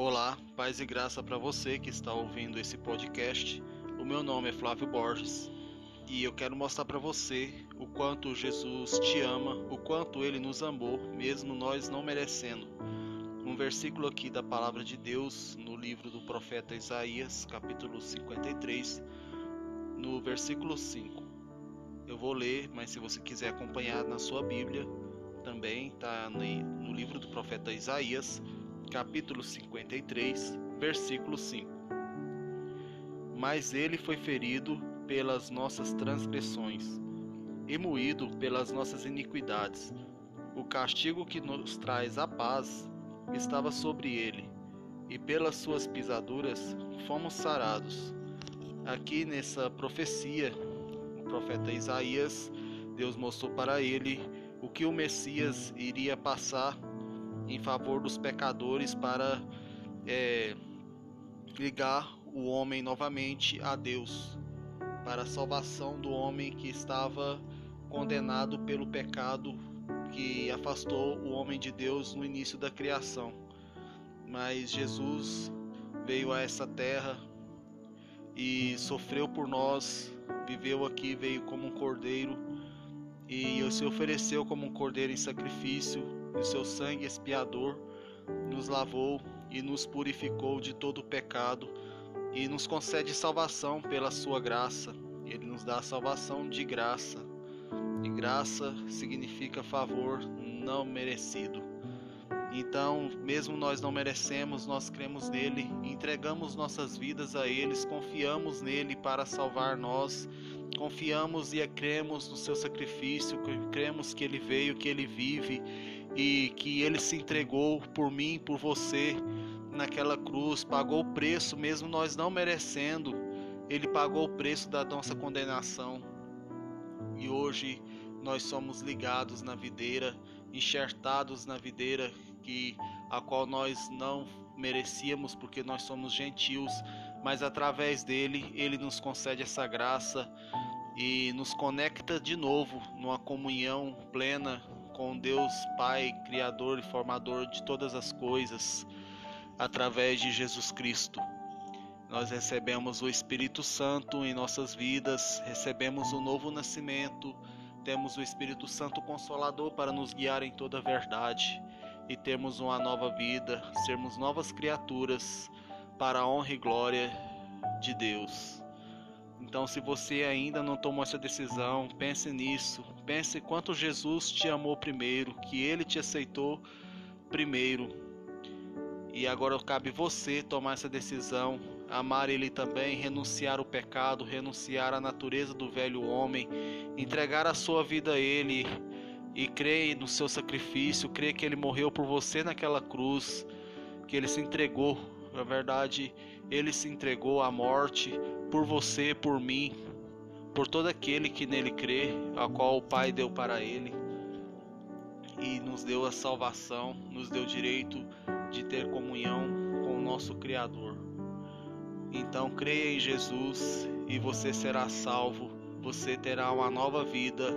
Olá, paz e graça para você que está ouvindo esse podcast. O meu nome é Flávio Borges e eu quero mostrar para você o quanto Jesus te ama, o quanto ele nos amou, mesmo nós não merecendo. Um versículo aqui da palavra de Deus no livro do profeta Isaías, capítulo 53, no versículo 5. Eu vou ler, mas se você quiser acompanhar na sua Bíblia, também está no livro do profeta Isaías, capítulo 53, versículo 5. Mas ele foi ferido pelas nossas transgressões e moído pelas nossas iniquidades. O castigo que nos traz a paz estava sobre ele, e pelas suas pisaduras fomos sarados. Aqui nessa profecia, o profeta Isaías, Deus mostrou para ele o que o Messias iria passar em favor dos pecadores para é, ligar o homem novamente a Deus, para a salvação do homem que estava condenado pelo pecado que afastou o homem de Deus no início da criação. Mas Jesus veio a essa terra e sofreu por nós, viveu aqui, veio como um cordeiro e se ofereceu como um cordeiro em sacrifício o seu sangue expiador nos lavou e nos purificou de todo o pecado e nos concede salvação pela sua graça. Ele nos dá salvação de graça. E graça significa favor não merecido. Então, mesmo nós não merecemos, nós cremos nele, entregamos nossas vidas a eles, confiamos nele para salvar nós, confiamos e cremos no seu sacrifício, cremos que ele veio, que ele vive e que ele se entregou por mim, por você naquela cruz, pagou o preço mesmo nós não merecendo. Ele pagou o preço da nossa condenação. E hoje nós somos ligados na videira, enxertados na videira que a qual nós não merecíamos porque nós somos gentios, mas através dele ele nos concede essa graça e nos conecta de novo numa comunhão plena com Deus Pai, Criador e Formador de todas as coisas, através de Jesus Cristo. Nós recebemos o Espírito Santo em nossas vidas, recebemos o novo nascimento, temos o Espírito Santo Consolador para nos guiar em toda a verdade e termos uma nova vida, sermos novas criaturas para a honra e glória de Deus. Então, se você ainda não tomou essa decisão, pense nisso. Pense quanto Jesus te amou primeiro, que ele te aceitou primeiro. E agora cabe você tomar essa decisão, amar ele também, renunciar o pecado, renunciar à natureza do velho homem, entregar a sua vida a ele e crer no seu sacrifício, crer que ele morreu por você naquela cruz, que ele se entregou. Na verdade, ele se entregou à morte por você, por mim, por todo aquele que nele crê, a qual o Pai deu para ele e nos deu a salvação, nos deu o direito de ter comunhão com o nosso Criador. Então creia em Jesus e você será salvo, você terá uma nova vida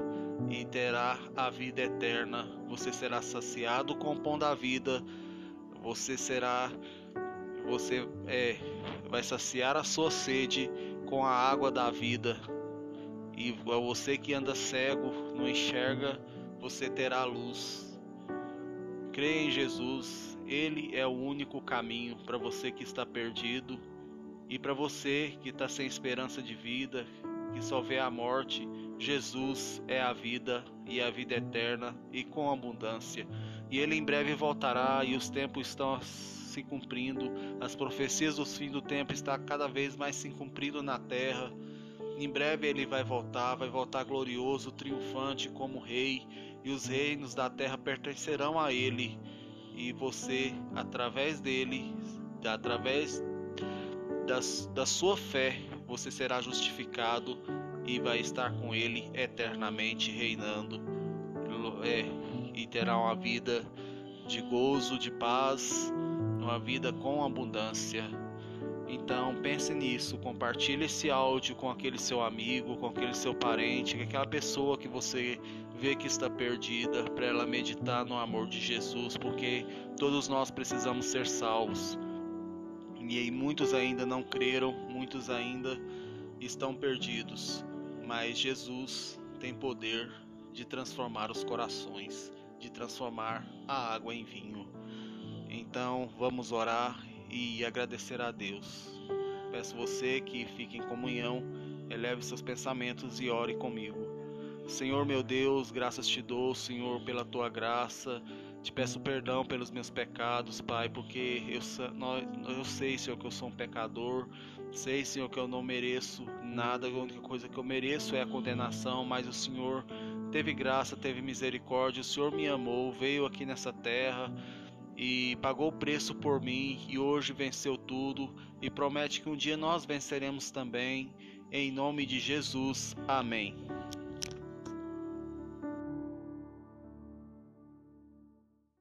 e terá a vida eterna. Você será saciado com o pão da vida, você será, você é, vai saciar a sua sede com a água da vida. E você que anda cego, não enxerga, você terá luz. Creia em Jesus, Ele é o único caminho para você que está perdido e para você que está sem esperança de vida, que só vê a morte. Jesus é a vida e a vida eterna e com abundância. E Ele em breve voltará e os tempos estão se cumprindo, as profecias do fim do tempo está cada vez mais se cumprindo na terra. Em breve ele vai voltar, vai voltar glorioso, triunfante como rei, e os reinos da terra pertencerão a ele. E você, através dele, através das, da sua fé, você será justificado e vai estar com ele eternamente reinando. É, e terá uma vida de gozo, de paz, uma vida com abundância. Então pense nisso, compartilhe esse áudio com aquele seu amigo, com aquele seu parente, com aquela pessoa que você vê que está perdida, para ela meditar no amor de Jesus, porque todos nós precisamos ser salvos. E muitos ainda não creram, muitos ainda estão perdidos. Mas Jesus tem poder de transformar os corações, de transformar a água em vinho. Então vamos orar e agradecer a Deus. Peço você que fique em comunhão, eleve seus pensamentos e ore comigo. Senhor meu Deus, graças te dou, Senhor, pela tua graça. Te peço perdão pelos meus pecados, Pai, porque eu, eu sei, Senhor, que eu sou um pecador. Sei, Senhor, que eu não mereço nada. A única coisa que eu mereço é a condenação, mas o Senhor teve graça, teve misericórdia. O Senhor me amou, veio aqui nessa terra e pagou o preço por mim e hoje venceu tudo e promete que um dia nós venceremos também. Em nome de Jesus. Amém.